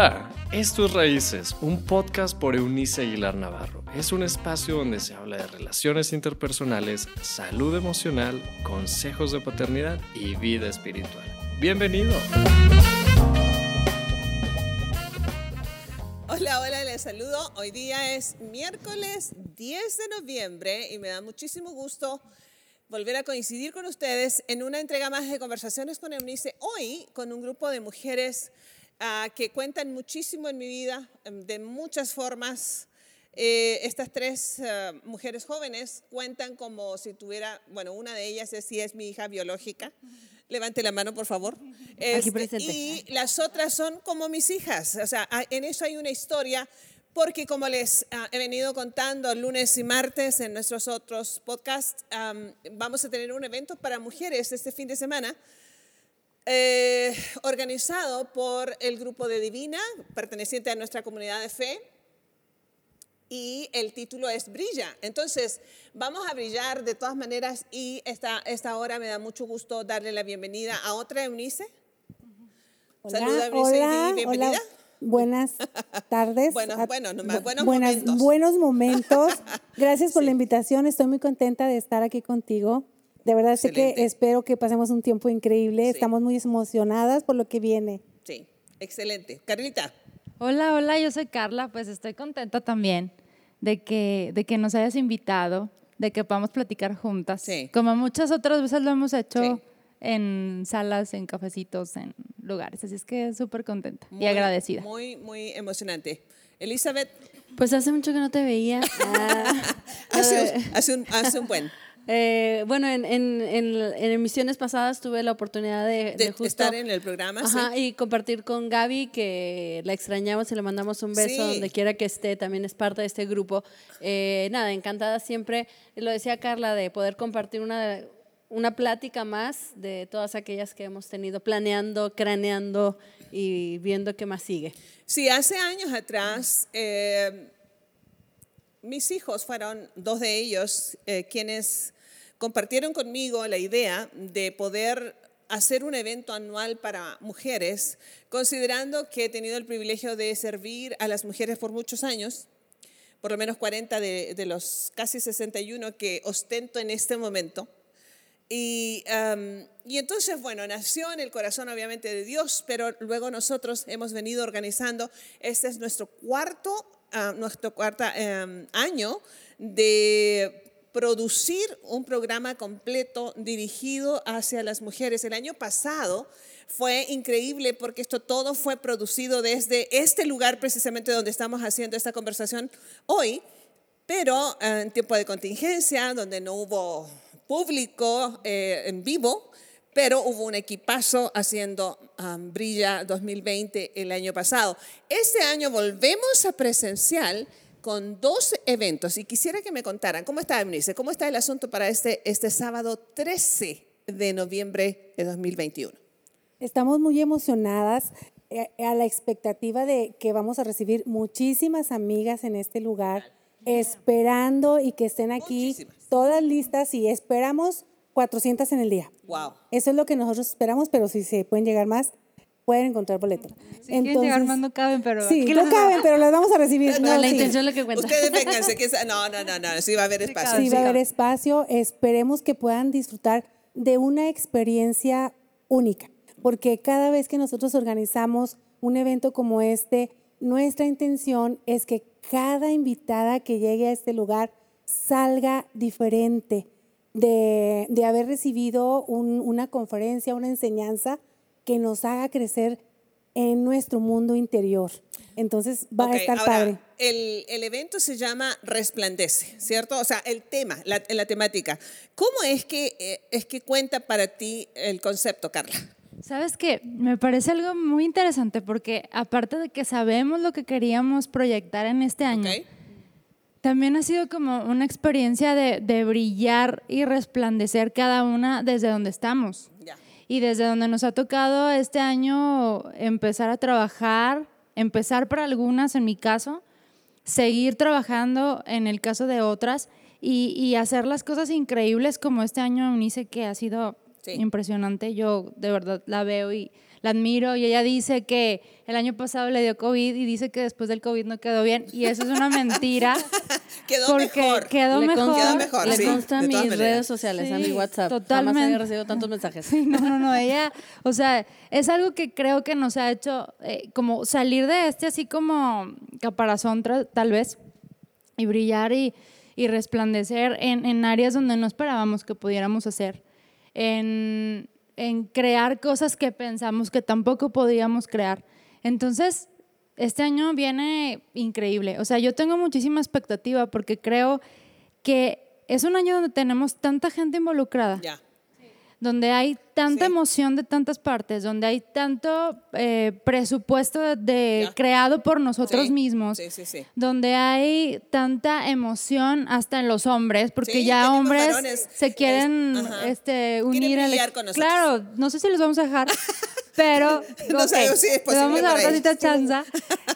Hola, esto es Raíces, un podcast por Eunice Aguilar Navarro. Es un espacio donde se habla de relaciones interpersonales, salud emocional, consejos de paternidad y vida espiritual. Bienvenido. Hola, hola, les saludo. Hoy día es miércoles 10 de noviembre y me da muchísimo gusto volver a coincidir con ustedes en una entrega más de conversaciones con Eunice. Hoy con un grupo de mujeres Ah, que cuentan muchísimo en mi vida, em, de muchas formas. Eh, estas tres ah, mujeres jóvenes cuentan como si tuviera, bueno, una de ellas es, es mi hija biológica. Levante la mano, por favor. Este, y las otras son como mis hijas. O sea, en eso hay una historia, porque como les ah, he venido contando lunes y martes en nuestros otros podcasts, vamos a tener un evento para mujeres este fin de semana eh, organizado por el grupo de Divina, perteneciente a nuestra comunidad de fe, y el título es Brilla. Entonces, vamos a brillar de todas maneras y esta, esta hora me da mucho gusto darle la bienvenida a otra Eunice. Hola, Saluda, Eunice, bienvenida. Buenas tardes. bueno, bueno, buenos momentos. Buenos momentos. Gracias por la invitación. Estoy muy contenta de estar aquí contigo. De verdad sé que espero que pasemos un tiempo increíble. Estamos muy emocionadas por lo que viene. Sí, excelente. Carlita. Hola, hola, yo soy Carla. Pues estoy contenta también de que, de que nos hayas invitado, de que podamos platicar juntas. Sí. Como muchas otras veces lo hemos hecho en salas, en cafecitos, en lugares. Así es que súper contenta y agradecida. Muy, muy emocionante. Elizabeth. Pues hace mucho que no te veía. hace, hace, un, hace un buen. Eh, bueno, en, en, en, emisiones pasadas tuve la oportunidad de, de, estar en el programa. Ajá, y compartir con Gaby, que la extrañamos y le mandamos un beso donde quiera que esté, también es parte de este grupo. Eh, nada, encantada siempre, lo decía Carla, de poder compartir una, una plática más de todas aquellas que hemos tenido planeando, craneando y viendo qué más sigue. Sí, hace años atrás. Eh, mis hijos fueron dos de ellos quienes compartieron conmigo la idea de poder hacer un evento anual para mujeres, considerando que he tenido el privilegio de servir a las mujeres por muchos años, por lo menos 40 de, los casi 61 que ostento en este momento. Y, entonces, bueno, nació en el corazón obviamente de Dios, pero luego nosotros hemos venido organizando, este es nuestro cuarto, uh, nuestro cuarto año de producir un programa completo dirigido hacia las mujeres. El año pasado fue increíble porque esto todo fue producido desde este lugar precisamente donde estamos haciendo esta conversación hoy, pero en tiempo de contingencia, donde no hubo público eh, en vivo, pero hubo un equipazo haciendo um, Brilla 2020 el año pasado. Este año volvemos a presencial con dos eventos y quisiera que me contaran, ¿cómo está Eunice? ¿Cómo está el asunto para este, este sábado 13 de noviembre de 2021? Estamos muy emocionadas eh, a la expectativa de que vamos a recibir muchísimas amigas en este lugar, esperando y que estén aquí todas listas y esperamos 400 en el día. Wow. Eso es lo que nosotros esperamos, pero si se pueden llegar más, pueden encontrar boletos. Si Entonces, llegar más no caben, pero... Sí, no caben, pero las vamos a recibir. No, la intención es lo que cuenta. Ustedes vénganse, que no, no, no, no, sí va a haber espacio. Sí, va a haber espacio. Esperemos que puedan disfrutar de una experiencia única, porque cada vez que nosotros organizamos un evento como este, nuestra intención es que cada invitada que llegue a este lugar salga diferente de, de haber recibido un, una conferencia, una enseñanza que nos haga crecer en nuestro mundo interior. Entonces va a estar padre. El, el, evento se llama Resplandece, ¿cierto? O sea, el tema, la, la temática. ¿Cómo es que, eh, es que cuenta para ti el concepto, Carla? Sabes que me parece algo muy interesante porque aparte de que sabemos lo que queríamos proyectar en este año, también ha sido como una experiencia de, de, brillar y resplandecer cada una desde donde estamos y desde donde nos ha tocado este año empezar a trabajar, empezar para algunas en mi caso, seguir trabajando en el caso de otras y, hacer las cosas increíbles como este año Unice que ha sido impresionante. Yo de verdad la veo y la admiro y ella dice que el año pasado le dio COVID y dice que después del COVID no quedó bien y eso es una mentira. quedó mejor. Quedó mejor. Quedó mejor. Le sí, consta mis todas redes maneras. sociales, a mi Sí, WhatsApp. totalmente. Jamás había recibido tantos mensajes. Sí, no, no, no, ella, o sea, es algo que creo que nos ha hecho eh, como salir de este así como caparazón tal vez y brillar y, y resplandecer en, en áreas donde no esperábamos que pudiéramos hacer, en, en crear cosas que pensamos que tampoco podíamos crear. Entonces, este año viene increíble. O sea, yo tengo muchísima expectativa porque creo que es un año donde tenemos tanta gente involucrada. Donde hay tanta Sí. emoción de tantas partes, donde hay tanto eh, presupuesto de, creado por nosotros Sí, mismos, Sí, donde hay tanta emoción hasta en los hombres, porque ya hombres varones, se quieren es- este, unir al con nosotros. Claro, no sé si los vamos a dejar, pero No si es le posible vamos a dar tantita chanza,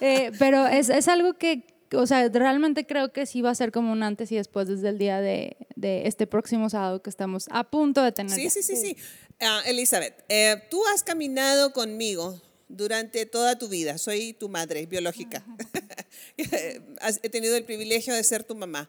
eh, pero es, es algo que o sea, realmente creo que sí va a ser como un antes y después desde el día de, de este próximo sábado que estamos a punto de tener. Sí, ya. sí, sí, sí. Ah, Elizabeth, eh, tú has caminado conmigo durante toda tu vida. Soy tu madre biológica. Has- He tenido el privilegio de ser tu mamá.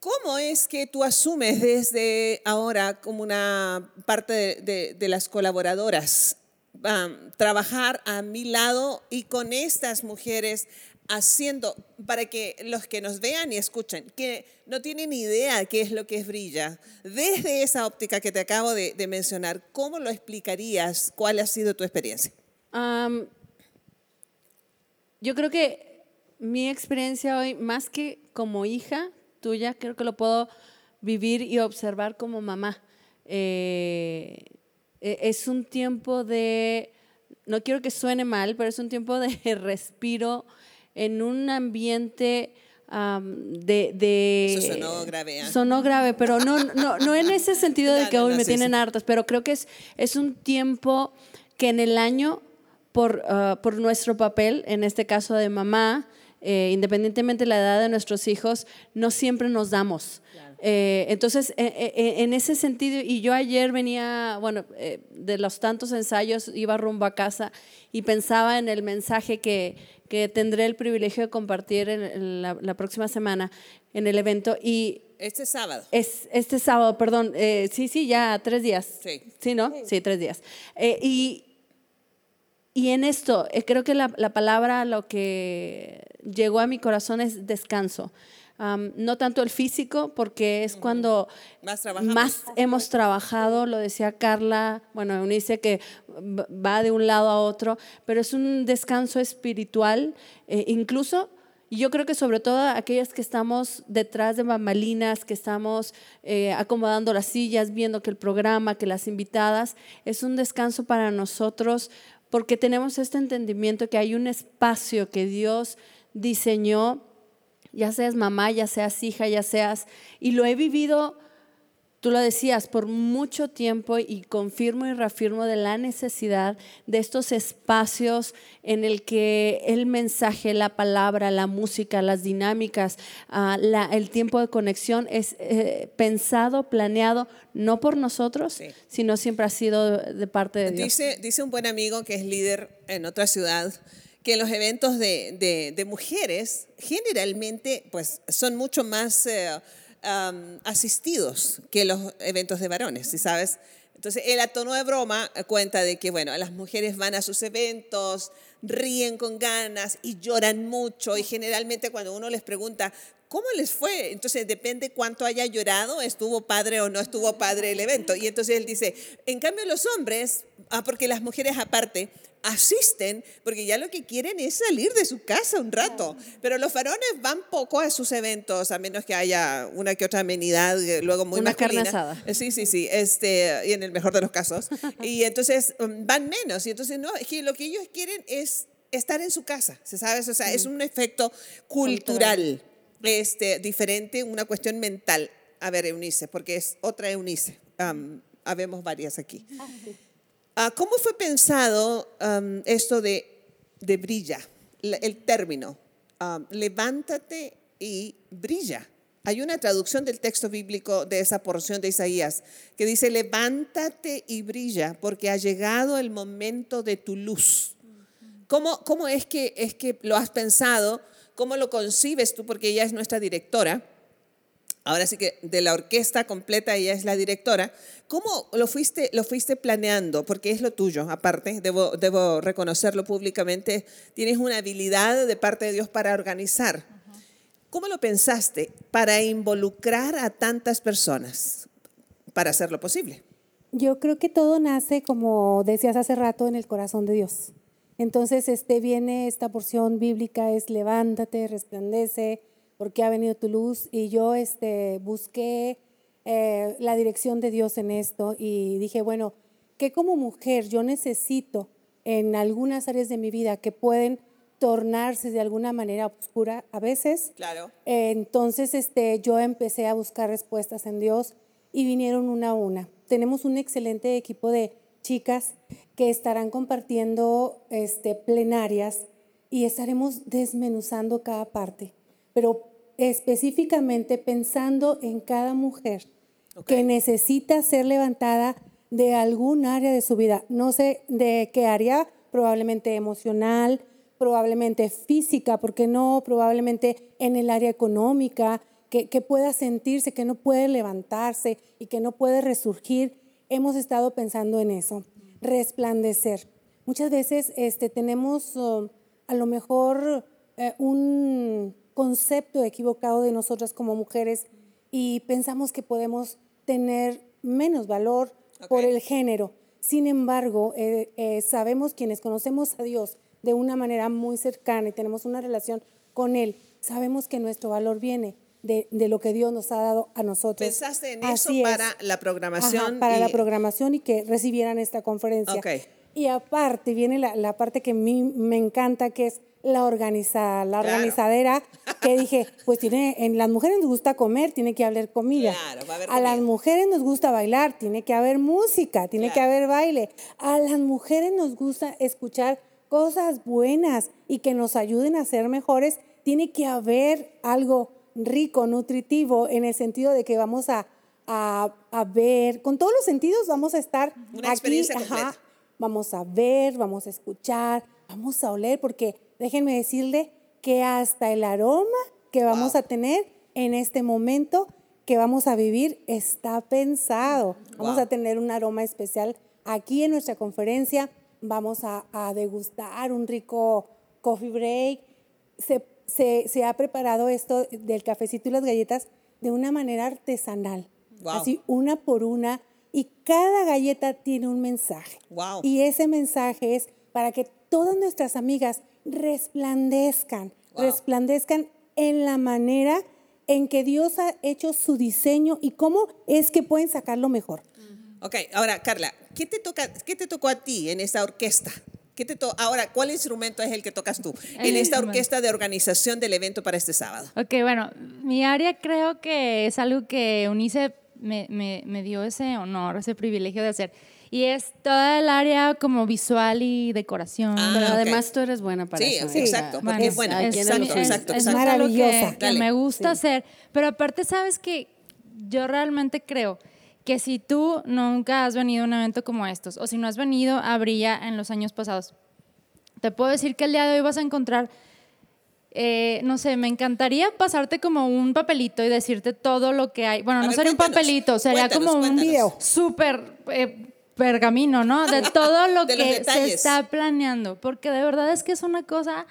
¿Cómo es que tú asumes desde ahora como una parte de, de- de las colaboradoras um, trabajar a mi lado y con estas mujeres haciendo, para que los que nos vean y escuchen, que no tienen idea qué es lo que es brilla, desde esa óptica que te acabo de, de mencionar, ¿cómo lo explicarías? ¿Cuál ha sido tu experiencia? Am, yo creo que mi experiencia hoy, más que como hija tuya, creo que lo puedo vivir y observar como mamá. Eh, e- es un tiempo de, no quiero que suene mal, pero es un tiempo de respiro en un ambiente am, de, de... Eso sonó grave, ¿eh? Sonó grave, pero no, no, no en ese sentido de que hoy no, me sí, tienen sí. hartas, pero creo que es, es un tiempo que en el año, por, ah, por nuestro papel, en este caso de mamá, eh, independientemente de la edad de nuestros hijos, no siempre nos damos. Eh, entonces, eh, eh, en ese sentido, y yo ayer venía, bueno, eh, de los tantos ensayos, iba rumbo a casa y pensaba en el mensaje que, que tendré el privilegio de compartir en, en la, la próxima semana en el evento. Y Este sábado. es este sábado, perdón, eh, sí, sí, ya tres días. Sí. ¿Sí, no? Sí, tres días. Eh, y, y en esto, creo que la, la palabra, lo que llegó a mi corazón es descanso. No tanto el físico, porque es cuando Más hemos trabajado, lo decía Carla, bueno, Eunice, que va de un lado a otro, pero es un descanso espiritual, eh, incluso y yo creo que sobre todo aquellas que estamos detrás de bambalinas, que estamos eh, acomodando las sillas, viendo que el programa, que las invitadas, es un descanso para nosotros porque tenemos este entendimiento que hay un espacio que Dios diseñó, ya seas mamá, ya seas hija, ya seas, y lo he vivido Tú lo decías por mucho tiempo y confirmo y reafirmo de la necesidad de estos espacios en el que el mensaje, la palabra, la música, las dinámicas, ah, la- el tiempo de conexión es eh, pensado, planeado, no por nosotros, Sí. sino siempre ha sido de parte de Dios. Dice, dice un buen amigo que es líder en otra ciudad que los eventos de, de- mujeres generalmente pues, son mucho más eh, asistidos que los eventos de varones, ¿sí sabes? Entonces, él a de broma cuenta de que, bueno, las mujeres van a sus eventos, ríen con ganas y lloran mucho y generalmente cuando uno les pregunta, ¿cómo les fue? Entonces, depende cuánto haya llorado, estuvo padre o no estuvo padre el evento. Y entonces él dice, en cambio los hombres, ah, porque las mujeres aparte, asisten porque ya lo que quieren es salir de su casa un rato. Pero los varones van poco a sus eventos, a menos que haya una que otra amenidad, eh, luego muy Una carne masculina. asada. Eh, Sí, sí, sí, este, y en el mejor de los casos. Y entonces um, van menos. Y entonces, no, es que lo que ellos quieren es estar en su casa, ¿se sabes? O sea, es un efecto cultural, este, diferente, una cuestión mental. A ver, Eunice, porque es otra Eunice. Um, habemos varias aquí. Ah, ¿Cómo fue pensado esto de, de brilla? La- el término, levántate y brilla. Hay una traducción del texto bíblico de esa porción de Isaías que dice, levántate y brilla porque ha llegado el momento de tu luz. ¿Cómo, cómo es, que, es que lo has pensado? ¿Cómo lo concibes tú? Porque ella es nuestra directora. Ahora sí que de la orquesta completa ella es la directora. ¿Cómo lo fuiste, lo fuiste planeando? Porque es lo tuyo, aparte, debo, debo reconocerlo públicamente. Tienes una habilidad de parte de Dios para organizar. ¿Cómo lo pensaste para involucrar a tantas personas para hacerlo posible? Yo creo que todo nace, como decías hace rato, en el corazón de Dios. Entonces, este viene esta porción bíblica es levántate, resplandece, porque ha venido tu luz. Y yo este, busqué eh, la dirección de Dios en esto y dije, bueno, que como mujer yo necesito en algunas áreas de mi vida que pueden tornarse de alguna manera oscura a veces. Claro. entonces, este, yo empecé a buscar respuestas en Dios y vinieron una a una. Tenemos un excelente equipo de chicas que estarán compartiendo este, plenarias y estaremos desmenuzando cada parte, pero específicamente pensando en cada mujer que necesita ser levantada de algún área de su vida. No sé de qué área, probablemente emocional, probablemente física, porque no, probablemente en el área económica, que, pueda sentirse que no puede levantarse y que no puede resurgir. Hemos estado pensando en eso, resplandecer. Muchas veces este, tenemos um, a lo mejor eh, un concepto equivocado de nosotras como mujeres y pensamos que podemos tener menos valor por el género. Sin embargo, eh, eh, sabemos quienes conocemos a Dios de una manera muy cercana y tenemos una relación con Él, sabemos que nuestro valor viene de, lo que Dios nos ha dado a nosotros. ¿Pensaste en eso para la programación? para la programación y que recibieran esta conferencia. Y aparte viene la, parte que a mí me encanta, que es la organizada, la organizadera, que dije, pues tiene, en las mujeres nos gusta comer, tiene que haber comida. a, las mujeres nos gusta bailar, tiene que haber música, tiene que haber baile. A las mujeres nos gusta escuchar cosas buenas y que nos ayuden a ser mejores, tiene que haber algo rico, nutritivo, en el sentido de que vamos a, a, ver, con todos los sentidos vamos a estar aquí, vamos a ver, vamos a escuchar, vamos a oler, porque déjenme decirle que hasta el aroma que vamos a tener en este momento que vamos a vivir está pensado. Vamos a tener un aroma especial aquí en nuestra conferencia. Vamos a, degustar un rico coffee break. Se, ha preparado esto del cafecito y las galletas de una manera artesanal, así una por una, y cada galleta tiene un mensaje. Y ese mensaje es para que todas nuestras amigas resplandezcan, resplandezcan en la manera en que Dios ha hecho su diseño y cómo es que pueden sacarlo mejor. Ok, ahora Carla, ¿qué te, toca, qué te tocó a ti en esta orquesta? ¿Qué te ahora, ¿cuál instrumento es el que tocas tú en esta orquesta de organización del evento para este sábado? Ok, bueno, mi área creo que es algo que Unice me, me, me dio ese honor, ese privilegio de hacer. Y es toda el área como visual y decoración. Ah, pero además tú eres buena para eso. Sí, exacto. Porque es, buena. exacto, exacto, es, maravillosa. Que, me gusta hacer. Pero aparte, sabes que yo realmente creo que si tú nunca has venido a un evento como estos, o si no has venido a Brilla en los años pasados, te puedo decir que el día de hoy vas a encontrar, eh, no sé, me encantaría pasarte como un papelito y decirte todo lo que hay. Bueno, no sería un papelito, sería como un video súper eh, pergamino, ¿no? De todo lo que se está planeando, porque de verdad es que es una cosa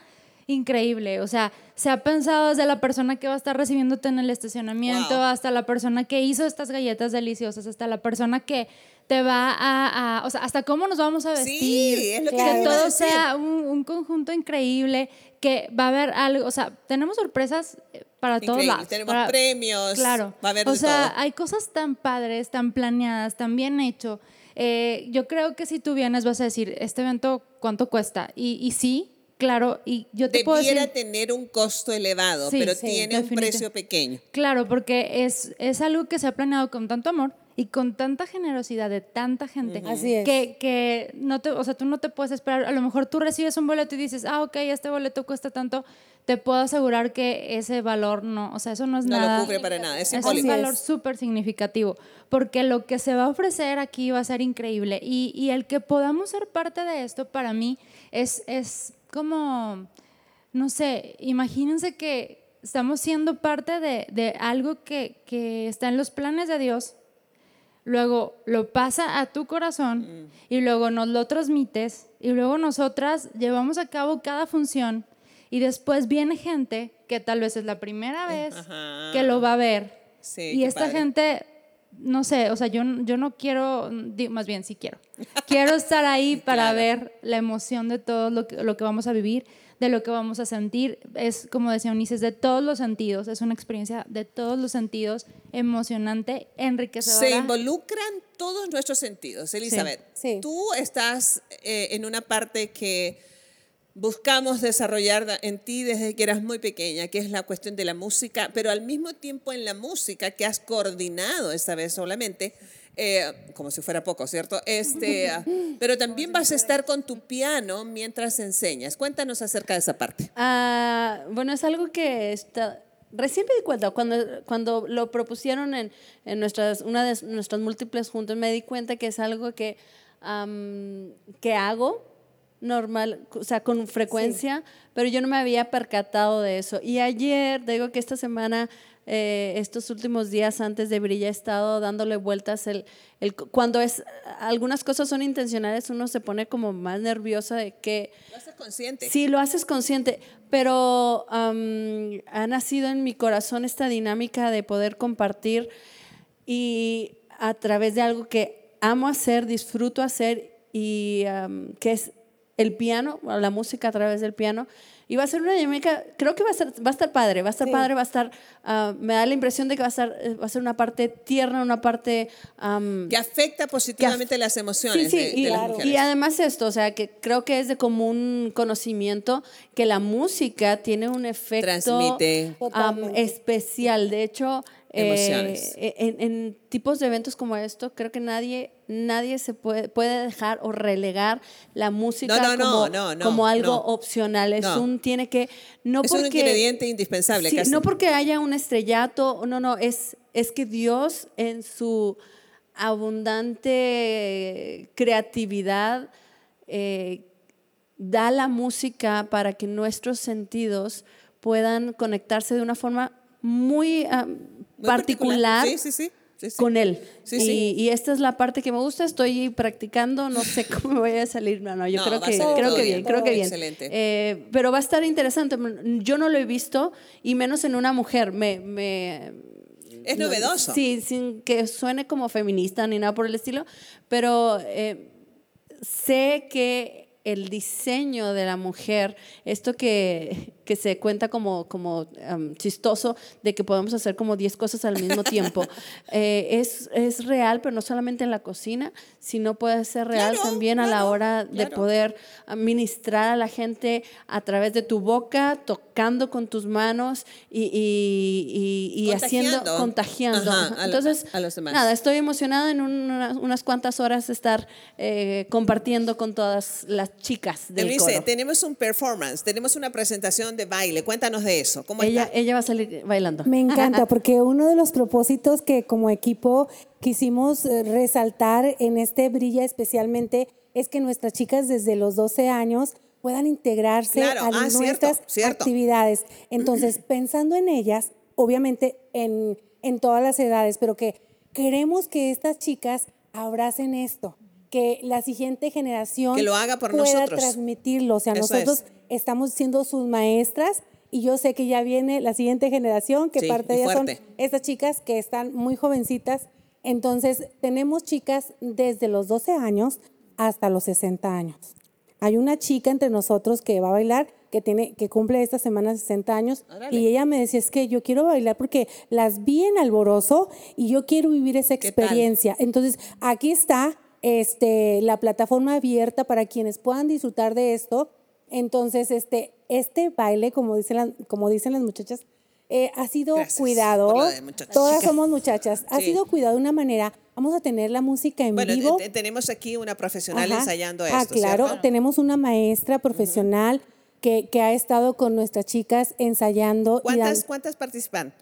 increíble. O sea, se ha pensado desde la persona que va a estar recibiéndote en el estacionamiento, hasta la persona que hizo estas galletas deliciosas, hasta la persona que te va a, o sea, hasta cómo nos vamos a vestir. Sí, es lo que, que todo sea un, conjunto increíble, que va a haber algo, o sea, tenemos sorpresas eh, para todos lados. Tenemos premios. Claro. Va a haber o sea, hay cosas tan padres, tan planeadas, tan bien hecho. Eh, yo creo que si tú vienes vas a decir, este evento, ¿cuánto cuesta? Y, y sí, Claro, y yo te puedo decir... tener un costo elevado, pero tiene un precio pequeño. Claro, porque es, es algo que se ha planeado con tanto amor y con tanta generosidad de tanta gente. Así es. Que, que no te, o sea, tú no te puedes esperar. A lo mejor tú recibes un boleto y dices, ah, ok, este boleto cuesta tanto. Te puedo asegurar que ese valor no, o sea, eso no es No nada. lo cubre para nada, es Es un simbólico. valor súper significativo, porque lo que se va a ofrecer aquí va a ser increíble. Y, y el que podamos ser parte de esto, para mí, es, es como, no sé, imagínense que estamos siendo parte de, de algo que, que está en los planes de Dios, luego lo pasa a tu corazón y luego nos lo transmites y luego nosotras llevamos a cabo cada función y después viene gente que tal vez es la primera vez Ajá. que lo va a ver Sí, y esta padre. gente no sé, o sea, yo, yo no quiero, más bien sí quiero. Quiero estar ahí para Claro. ver la emoción de todo lo que, lo que vamos a vivir, de lo que vamos a sentir. Es, como decía Ulises, de todos los sentidos. Es una experiencia de todos los sentidos, emocionante, enriquecedora. Se involucran todos nuestros sentidos. Elizabeth, Sí. tú estás eh, en una parte que buscamos desarrollar en ti desde que eras muy pequeña, que es la cuestión de la música, pero al mismo tiempo en la música que has coordinado esta vez solamente, eh, como si fuera poco, ¿cierto? Este, pero también vas a estar con tu piano mientras enseñas. Cuéntanos acerca de esa parte. Ah, bueno, es algo que está, recién me di cuenta, cuando, cuando lo propusieron en, en nuestras, una de nuestras múltiples juntas, me di cuenta que es algo que, que hago normal, o sea, con frecuencia, pero yo no me había percatado de eso. Y ayer, digo que esta semana, eh, estos últimos días antes de Brilla, he estado dándole vueltas. El, el, cuando es, algunas cosas son intencionales, uno se pone como más nerviosa de que Lo haces consciente. Sí, lo haces consciente, pero ha nacido en mi corazón esta dinámica de poder compartir y a través de algo que amo hacer, disfruto hacer y que es el piano, la música a través del piano. Y va a ser una dinámica, creo que va a, ser, va a estar padre, va a estar Sí. padre, va a estar, ah, me da la impresión de que va a, estar, eh, va a ser una parte tierna, una parte... Que afecta positivamente las emociones Sí, sí, de, y, de las mujeres. y además esto, o sea, que creo que es de común conocimiento que la música tiene un efecto Transmite. Totalmente. especial. De hecho, eh, Emociones. en, en tipos de eventos como esto, creo que nadie, nadie se puede, puede dejar o relegar la música No, no, no, como, no, como algo opcional. Es un, tiene que, no es un ingrediente indispensable. Sí, casi. no porque haya un estrellato, no, no, es, es que Dios en su abundante creatividad eh, da la música para que nuestros sentidos puedan conectarse de una forma muy, Particular, Sí, sí, sí. sí, sí. con él. Sí, y, sí. y esta es la parte que me gusta, estoy practicando, no sé cómo me voy a salir, no, no, yo No, creo que, creo que bien, bien, creo que todo bien. excelente. Eh, pero va a estar interesante, yo no lo he visto, y menos en una mujer, me... me Es no, novedoso. Sí, sin que suene como feminista ni nada por el estilo, pero eh, sé que el diseño de la mujer, esto que, que se cuenta como, como um, chistoso, de que podemos hacer como 10 cosas al mismo tiempo, eh, es, es real, pero no solamente en la cocina, sino puede ser real Claro, también a la hora de claro. poder ministrar a la gente a través de tu boca, tocando con tus manos y, y- y- y haciendo, Contagiando. Ajá, Entonces, a los demás. nada, estoy emocionada en una- unas cuantas horas de estar eh, compartiendo con todas las chicas del Eunice, coro. tenemos un performance, tenemos una presentación de baile. Cuéntanos de eso. ¿Cómo Ella, está? ella va a salir bailando. Me encanta porque uno de los propósitos que como equipo quisimos eh, resaltar en este Brilla especialmente es que nuestras chicas desde los 12 años puedan integrarse Claro, a ah, cierto, nuestras cierto. actividades. Entonces, pensando en ellas, obviamente en, en todas las edades, pero que queremos que estas chicas abracen esto, que la siguiente generación Que lo haga por pueda nosotros. transmitirlo. O sea, Eso nosotros es. Estamos siendo sus maestras y yo sé que ya viene la siguiente generación, que Sí, parte de ellas son estas chicas que están muy jovencitas. Entonces, tenemos chicas desde los 12 años hasta los 60 años. Hay una chica entre nosotros que va a bailar, que, tiene, que cumple esta semana 60 años, Órale. y ella me decía, es que yo quiero bailar porque las vi en Alborozo y yo quiero vivir esa experiencia. Entonces, aquí está este, la plataforma abierta para quienes puedan disfrutar de esto. Entonces, este, este baile, como dicen, las- como dicen las muchachas, eh, ha sido Gracias cuidado. Todas somos muchachas. Ha Sí. sido cuidado de una manera, Vamos a tener la música en bueno, vivo. tenemos aquí una profesional ensayando ah, esto. claro, tenemos una maestra profesional que, que, ha estado con nuestras chicas ensayando. ¿Cuántas, ¿cuántas participan?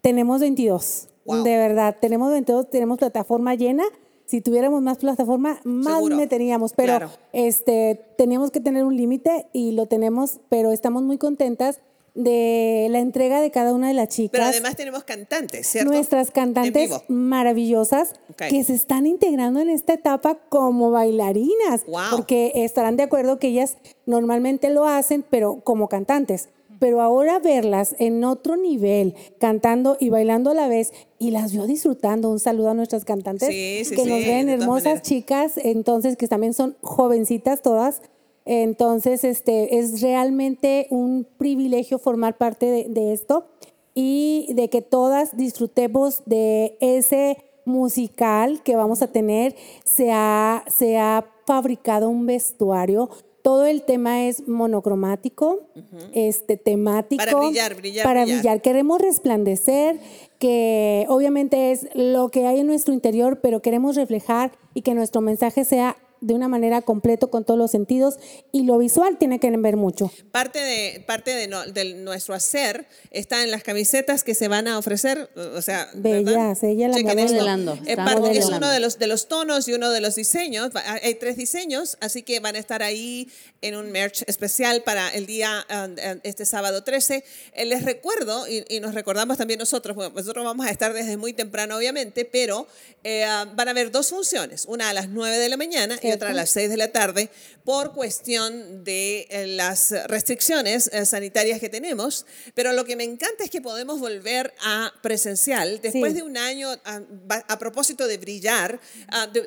Tenemos 22. De verdad, tenemos 22, tenemos plataforma llena. Si tuviéramos más plataforma, más meteríamos, pero este, teníamos que tener un límite y lo tenemos, pero estamos muy contentas de la entrega de cada una de las chicas. Pero además tenemos cantantes, ¿cierto? Nuestras cantantes maravillosas que se están integrando en esta etapa como bailarinas, porque estarán de acuerdo que ellas normalmente lo hacen, pero como cantantes. Pero ahora verlas en otro nivel, cantando y bailando a la vez, y las vio disfrutando. Un saludo a nuestras cantantes que nos ven hermosas chicas, entonces que también son jovencitas todas entonces, este, es realmente un privilegio formar parte de, esto y de que todas disfrutemos de ese musical que vamos a tener. Se ha, se ha fabricado un vestuario. Todo el tema es monocromático, este, temático. Para brillar, brillar. Para brillar. Queremos resplandecer, que obviamente es lo que hay en nuestro interior, pero queremos reflejar y que nuestro mensaje sea de una manera completo con todos los sentidos y lo visual tiene que ver mucho. Parte de parte de, nuestro hacer está en las camisetas que se van a ofrecer, o sea, bellas, ella la modelando. Es, es uno de los de los tonos y uno de los diseños. Hay tres diseños, así que van a estar ahí en un merch especial para el día um, um, este sábado 13. Eh, les recuerdo y, nos recordamos también nosotros, nosotros vamos a estar desde muy temprano obviamente, pero eh, van a haber dos funciones, una a las 9 de la mañana y otra a las 6 de la tarde, por cuestión de eh, las restricciones eh, sanitarias que tenemos. Pero lo que me encanta es que podemos volver a presencial después de un año, a, propósito de brillar,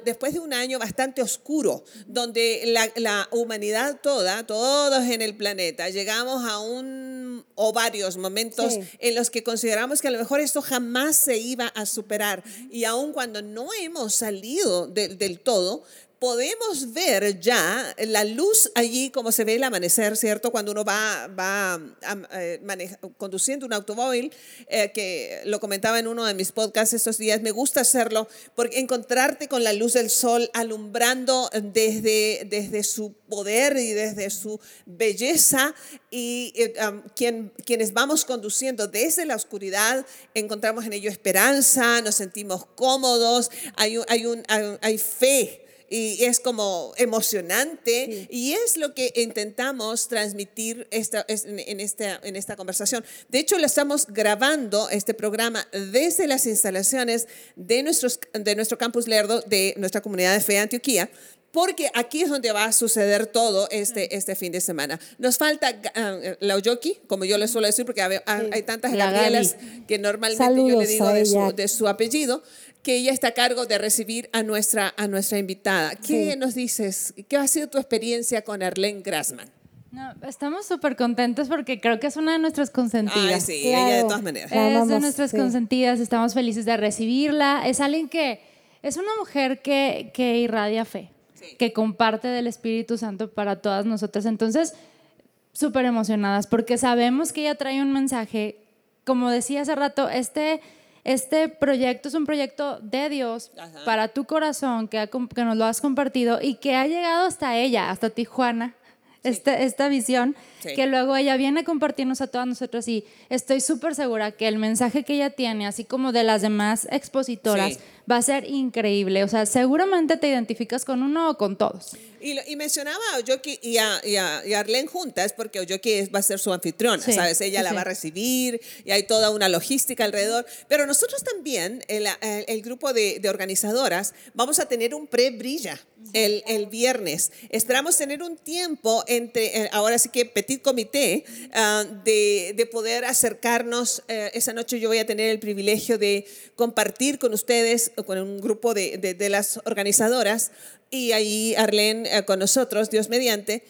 después de un año bastante oscuro, donde la, humanidad toda, todos en el planeta, llegamos a un o varios momentos en los que consideramos que a lo mejor esto jamás se iba a superar. Y aun cuando no hemos salido del todo, podemos ver ya la luz allí como se ve el amanecer, ¿cierto? Cuando uno va, va eh, conduciendo un automóvil, eh, que lo comentaba en uno de mis podcasts estos días, me gusta hacerlo porque encontrarte con la luz del sol alumbrando desde, desde su poder y desde su belleza y eh, quien, quienes vamos conduciendo desde la oscuridad, encontramos en ello esperanza, nos sentimos cómodos, hay, hay, un, hay fe y es como emocionante y es lo que intentamos transmitir esta, en, esta, en esta conversación. De hecho, lo estamos grabando, este programa, desde las instalaciones de, nuestros, de nuestro campus Lerdo, de nuestra comunidad de fe Antioquía, porque aquí es donde va a suceder todo este, este fin de semana. Nos falta uh, la Oyoki, como yo le suelo decir, porque hay, hay tantas Gabrielas que normalmente yo le digo de su, de su, apellido, que ella está a cargo de recibir a nuestra, a nuestra invitada. ¿Qué nos dices? ¿Qué ha sido tu experiencia con Arlene Grassman? No, estamos súper contentos porque creo que es una de nuestras consentidas. sí, ella de todas maneras. Es de nuestras consentidas, estamos felices de recibirla. Es alguien que es una mujer que, que irradia fe, que comparte del Espíritu Santo para todas nosotras. Entonces, súper emocionadas porque sabemos que ella trae un mensaje, como decía hace rato, este este proyecto es un proyecto de Dios para tu corazón, que, que, nos lo has compartido y que ha llegado hasta ella, hasta Tijuana, esta, esta visión, que luego ella viene a compartirnos a todas nosotras y estoy súper segura que el mensaje que ella tiene, así como de las demás expositoras, va a ser increíble. O sea, seguramente te identificas con uno o con todos. Y, mencionaba a Oyoki y a, y, Arlene juntas porque Oyoki va a ser su anfitriona, ¿sabes? Ella la va a recibir y hay toda una logística alrededor. Pero nosotros también, el, el grupo de, de, organizadoras, vamos a tener un pre-brilla el, el, viernes. Esperamos tener un tiempo entre, eh, ahora sí que petit comité, ah, de, de, poder acercarnos. Eh, esa noche yo voy a tener el privilegio de compartir con ustedes, con un grupo de, de, de las organizadoras, y ahí Arlene eh, con nosotros, Dios mediante.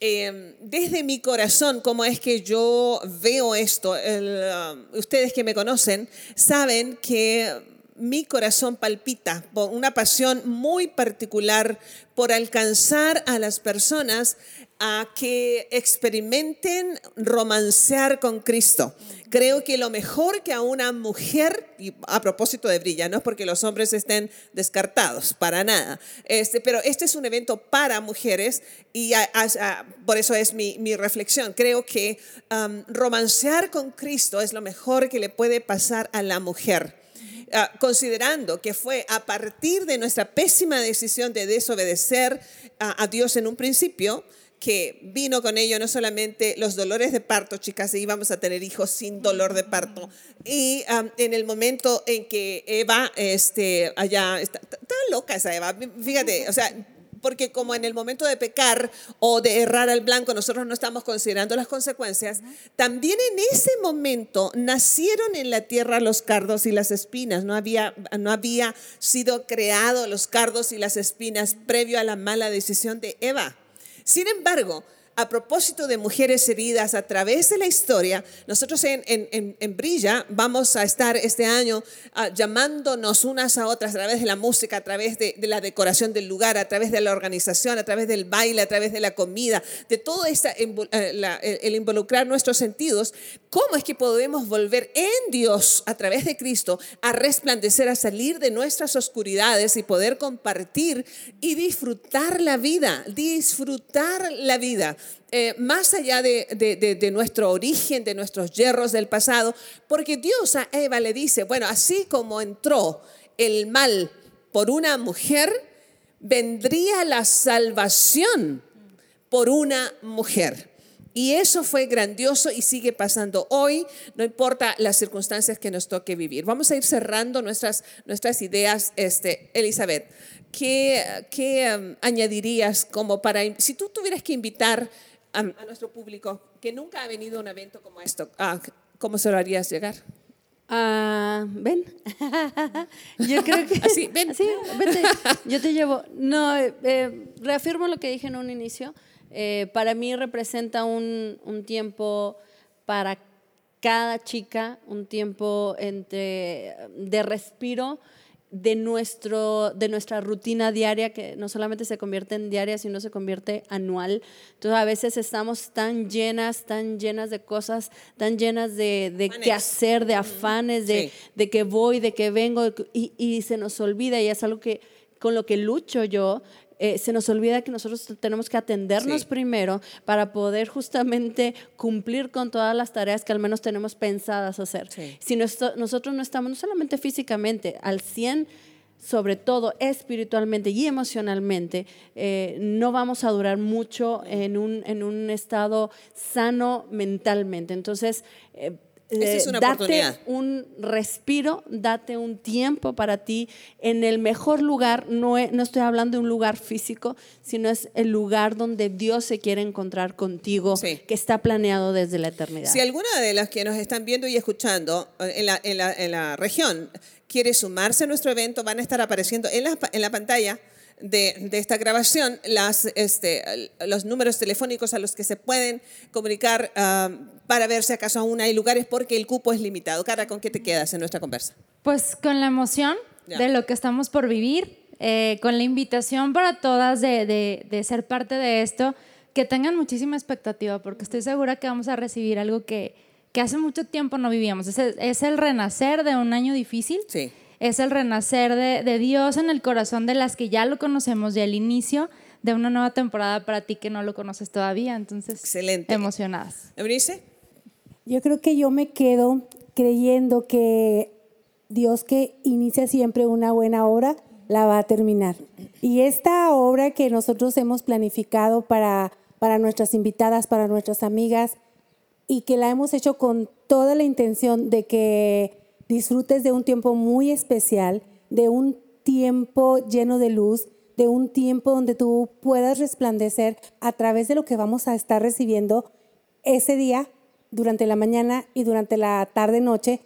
Em, desde mi corazón, cómo es que yo veo esto. Um, ustedes que me conocen saben que mi corazón palpita por una pasión muy particular por alcanzar a las personas a que experimenten romancear con Cristo. Creo que lo mejor que a una mujer, y a propósito de Brilla, no es porque los hombres estén descartados, para nada, este, pero este es un evento para mujeres y por eso es mi, reflexión. Creo que um, romancear con Cristo es lo mejor que le puede pasar a la mujer. Ah, considerando que fue a partir de nuestra pésima decisión de desobedecer a Dios en un principio, que vino con ello no solamente los dolores de parto, chicas, íbamos a tener hijos sin dolor de parto. Y en el momento en que Eva, este, allá, está, está loca esa Eva, fíjate, o sea, porque como en el momento de pecar o de errar al blanco nosotros no estamos considerando las consecuencias, también en ese momento nacieron en la tierra los cardos y las espinas. No había, no había sido creado los cardos y las espinas previo a la mala decisión de Eva. Sin embargo, a propósito de mujeres heridas a través de la historia, nosotros en, Brilla vamos a estar este año ah, llamándonos unas a otras a través de la música, a través de, la decoración del lugar, a través de la organización, a través del baile, a través de la comida, de todo esta, eh, el involucrar nuestros sentidos. ¿Cómo es que podemos volver en Dios a través de Cristo a resplandecer, a salir de nuestras oscuridades y poder compartir y disfrutar la vida, disfrutar la vida? Eh, más allá de, nuestro origen, de nuestros hierros del pasado, porque Dios a Eva le dice, bueno, así como entró el mal por una mujer, vendría la salvación por una mujer. Y eso fue grandioso y sigue pasando hoy, no importa las circunstancias que nos toque vivir. Vamos a ir cerrando nuestras, nuestras ideas, este, Elizabeth. ¿Qué, qué um, añadirías como para, si tú tuvieras que invitar a, nuestro público que nunca ha venido a un evento como esto, ah, ¿cómo se lo harías llegar? Ah, ven. Yo creo que. Así, ven. Vente. Yo te llevo. No, eh, eh, reafirmo lo que dije en un inicio. Eh, para mí representa un, un, tiempo para cada chica, un tiempo entre, de respiro, de, nuestro, de nuestra rutina diaria, que no solamente se convierte en diaria, sino se convierte anual. Entonces a veces estamos tan llenas, tan llenas de cosas, tan llenas de, de qué hacer, de afanes, de, de que voy, de que vengo, y, y se nos olvida, y es algo que con lo que lucho yo, eh, se nos olvida que nosotros tenemos que atendernos primero para poder justamente cumplir con todas las tareas que al menos tenemos pensadas hacer. Si nosotros no estamos no solamente físicamente al 100, sobre todo espiritualmente y emocionalmente, eh, no vamos a durar mucho en un, en un estado sano mentalmente. Entonces, eh, es una date un respiro, date un tiempo para ti en el mejor lugar. No, no estoy hablando de un lugar físico, sino es el lugar donde Dios se quiere encontrar contigo, que está planeado desde la eternidad. Si alguna de las que nos están viendo y escuchando eh, en la, en la, en la región quiere sumarse a nuestro evento, van a estar apareciendo en la, en la pantalla de, esta grabación las, este, los números telefónicos a los que se pueden comunicar ah, para ver si acaso aún hay lugares porque el cupo es limitado. Cara, ¿con qué te quedas en nuestra conversa? Pues con la emoción de lo que estamos por vivir, eh, con la invitación para todas de, de, ser parte de esto, que tengan muchísima expectativa porque estoy segura que vamos a recibir algo que, que hace mucho tiempo no vivíamos. Es el, es el renacer de un año difícil. Sí es el renacer de, Dios en el corazón de las que ya lo conocemos y el inicio de una nueva temporada para ti que no lo conoces todavía. Entonces, Excelente. emocionadas. ¿Eunice? Yo creo que yo me quedo creyendo que Dios que inicia siempre una buena obra, la va a terminar. Y esta obra que nosotros hemos planificado para, para nuestras invitadas, para nuestras amigas, y que la hemos hecho con toda la intención de que disfrutes de un tiempo muy especial, de un tiempo lleno de luz, de un tiempo donde tú puedas resplandecer a través de lo que vamos a estar recibiendo ese día, durante la mañana y durante la tarde-noche.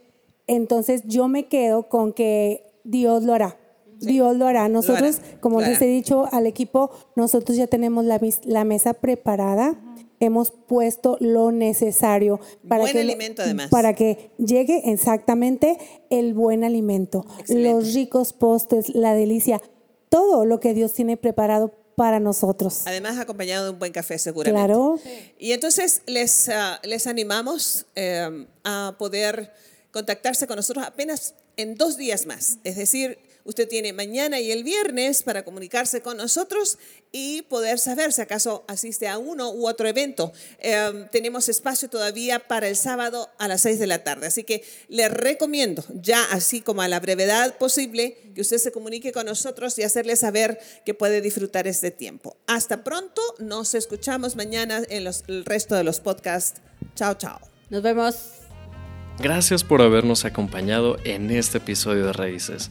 Entonces yo me quedo con que Dios lo hará. Dios lo hará. Nosotros, como les he dicho al equipo, nosotros ya tenemos la, la mesa preparada. Hemos puesto lo necesario para, buen que, alimento, además. para que llegue exactamente el buen alimento, los ricos postres, la delicia, todo lo que Dios tiene preparado para nosotros. Además, acompañado de un buen café, seguramente. Claro. Y entonces les, uh, les animamos eh, a poder contactarse con nosotros apenas en dos días más. Es decir, Usted tiene mañana y el viernes para comunicarse con nosotros y poder saber si acaso asiste a uno u otro evento. Eh, tenemos espacio todavía para el sábado a las 6 de la tarde. Así que le recomiendo, ya así como a la brevedad posible, que usted se comunique con nosotros y hacerle saber que puede disfrutar este tiempo. Hasta pronto. Nos escuchamos mañana en los, el resto de los podcasts. Chao, chao. Nos vemos. Gracias por habernos acompañado en este episodio de Raíces